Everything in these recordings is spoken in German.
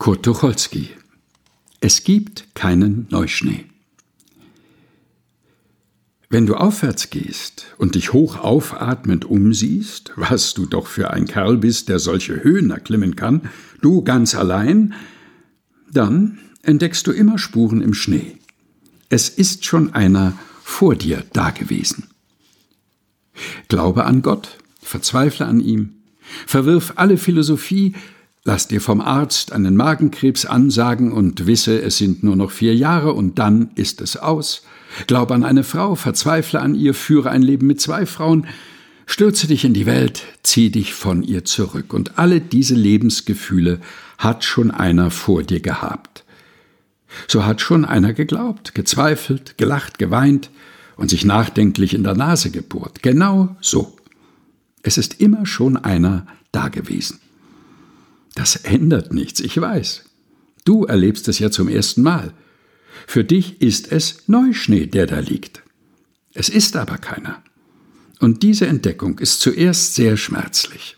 Kurt Tucholsky Es gibt keinen Neuschnee. Wenn du aufwärts gehst und dich hoch aufatmend umsiehst, was du doch für ein Kerl bist, der solche Höhen erklimmen kann, du ganz allein, dann entdeckst du immer Spuren im Schnee. Es ist schon einer vor dir dagewesen. Glaube an Gott, verzweifle an ihm, verwirf alle Philosophie, Lass dir vom Arzt einen Magenkrebs ansagen und wisse, es sind nur noch vier Jahre und dann ist es aus. Glaub an eine Frau, verzweifle an ihr, führe ein Leben mit zwei Frauen, stürze dich in die Welt, zieh dich von ihr zurück. Und alle diese Lebensgefühle hat schon einer vor dir gehabt. So hat schon einer geglaubt, gezweifelt, gelacht, geweint und sich nachdenklich in der Nase gebohrt. Genau so. Es ist immer schon einer dagewesen. Das ändert nichts, ich weiß. Du erlebst es ja zum ersten Mal. Für dich ist es Neuschnee, der da liegt. Es ist aber keiner. Und diese Entdeckung ist zuerst sehr schmerzlich.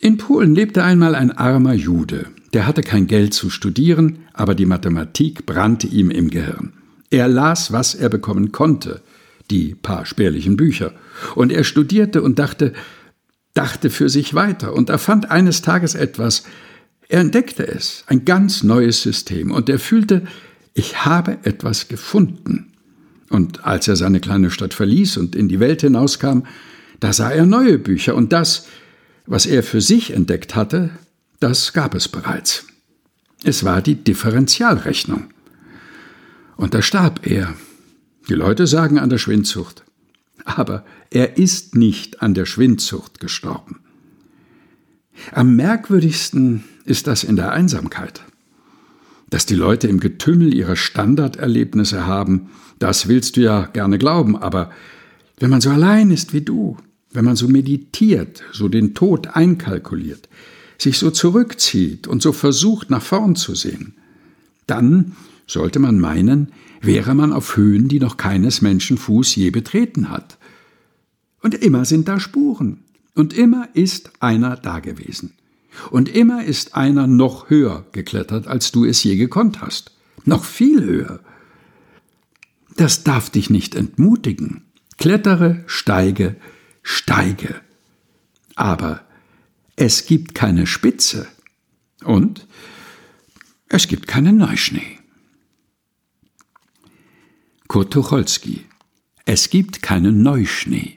In Polen lebte einmal ein armer Jude, der hatte kein Geld zu studieren, aber die Mathematik brannte ihm im Gehirn. Er las, was er bekommen konnte, die paar spärlichen Bücher, und er studierte und dachte, dachte für sich weiter und erfand eines Tages etwas. Er entdeckte es, ein ganz neues System, und er fühlte, ich habe etwas gefunden. Und als er seine kleine Stadt verließ und in die Welt hinauskam, da sah er neue Bücher, und das, was er für sich entdeckt hatte, das gab es bereits. Es war die Differentialrechnung. Und da starb er. Die Leute sagen an der Schwindsucht. Aber er ist nicht an der Schwindsucht gestorben. Am merkwürdigsten ist das in der Einsamkeit. Dass die Leute im Getümmel ihrer Standarderlebnisse haben, das willst du ja gerne glauben, aber wenn man so allein ist wie du, wenn man so meditiert, so den Tod einkalkuliert, sich so zurückzieht und so versucht, nach vorn zu sehen, dann sollte man meinen, wäre man auf Höhen, die noch keines Menschen Fuß je betreten hat. Und immer sind da Spuren. Und immer ist einer dagewesen. Und immer ist einer noch höher geklettert, als du es je gekonnt hast. Noch viel höher. Das darf dich nicht entmutigen. Klettere, steige, steige. Aber es gibt keine Spitze. Und es gibt keinen Neuschnee. Kurt Tucholsky. Es gibt keinen Neuschnee.